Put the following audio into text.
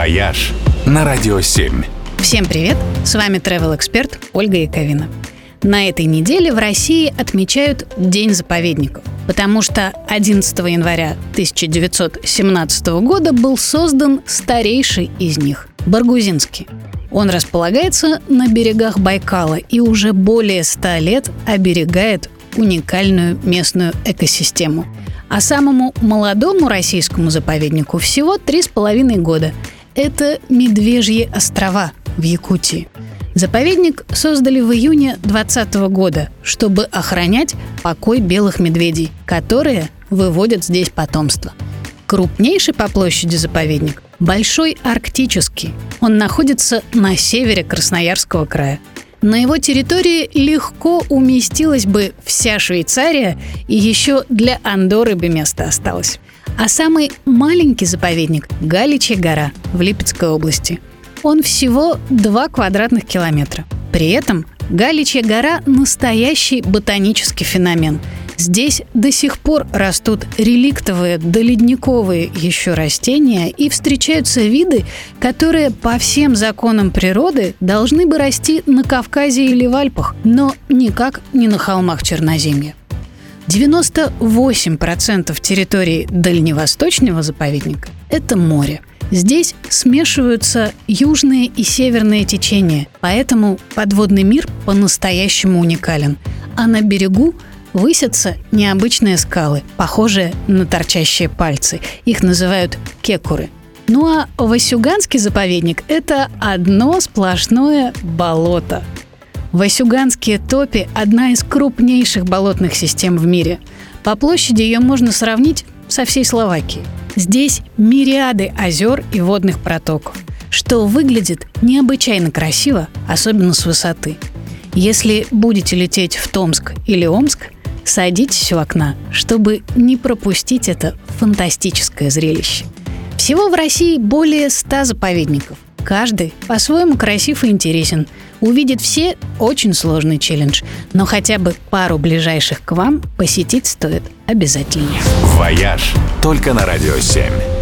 «Вояж» на Радио 7. Всем привет! С вами travel эксперт Ольга Яковина. На этой неделе в России отмечают День заповедников, потому что 11 января 1917 года был создан старейший из них – Баргузинский. Он располагается на берегах Байкала и уже более ста лет оберегает уникальную местную экосистему. А самому молодому российскому заповеднику всего три с половиной года. Это Медвежьи острова в Якутии. Заповедник создали в июне 2020 года, чтобы охранять покой белых медведей, которые выводят здесь потомство. Крупнейший по площади заповедник – Большой Арктический. Он находится на севере Красноярского края. На его территории легко уместилась бы вся Швейцария, и еще для Андоры бы место осталось. А самый маленький заповедник – Галичья гора в Липецкой области. Он всего 2 квадратных километра. При этом Галичья гора – настоящий ботанический феномен – Здесь до сих пор растут реликтовые, доледниковые еще растения и встречаются виды, которые по всем законам природы должны бы расти на Кавказе или в Альпах, но никак не на холмах Черноземья. 98% территории дальневосточного заповедника – это море. Здесь смешиваются южные и северные течения, поэтому подводный мир по-настоящему уникален. А на берегу – высятся необычные скалы, похожие на торчащие пальцы. Их называют кекуры. Ну а Васюганский заповедник – это одно сплошное болото. Васюганские топи – одна из крупнейших болотных систем в мире. По площади ее можно сравнить со всей Словакией. Здесь мириады озер и водных протоков, что выглядит необычайно красиво, особенно с высоты. Если будете лететь в Томск или Омск – Садитесь у окна, чтобы не пропустить это фантастическое зрелище. Всего в России более 100 заповедников. Каждый по-своему красив и интересен. Увидеть все – очень сложный челлендж, но хотя бы пару ближайших к вам посетить стоит обязательно. «Вояж» только на «Радио 7».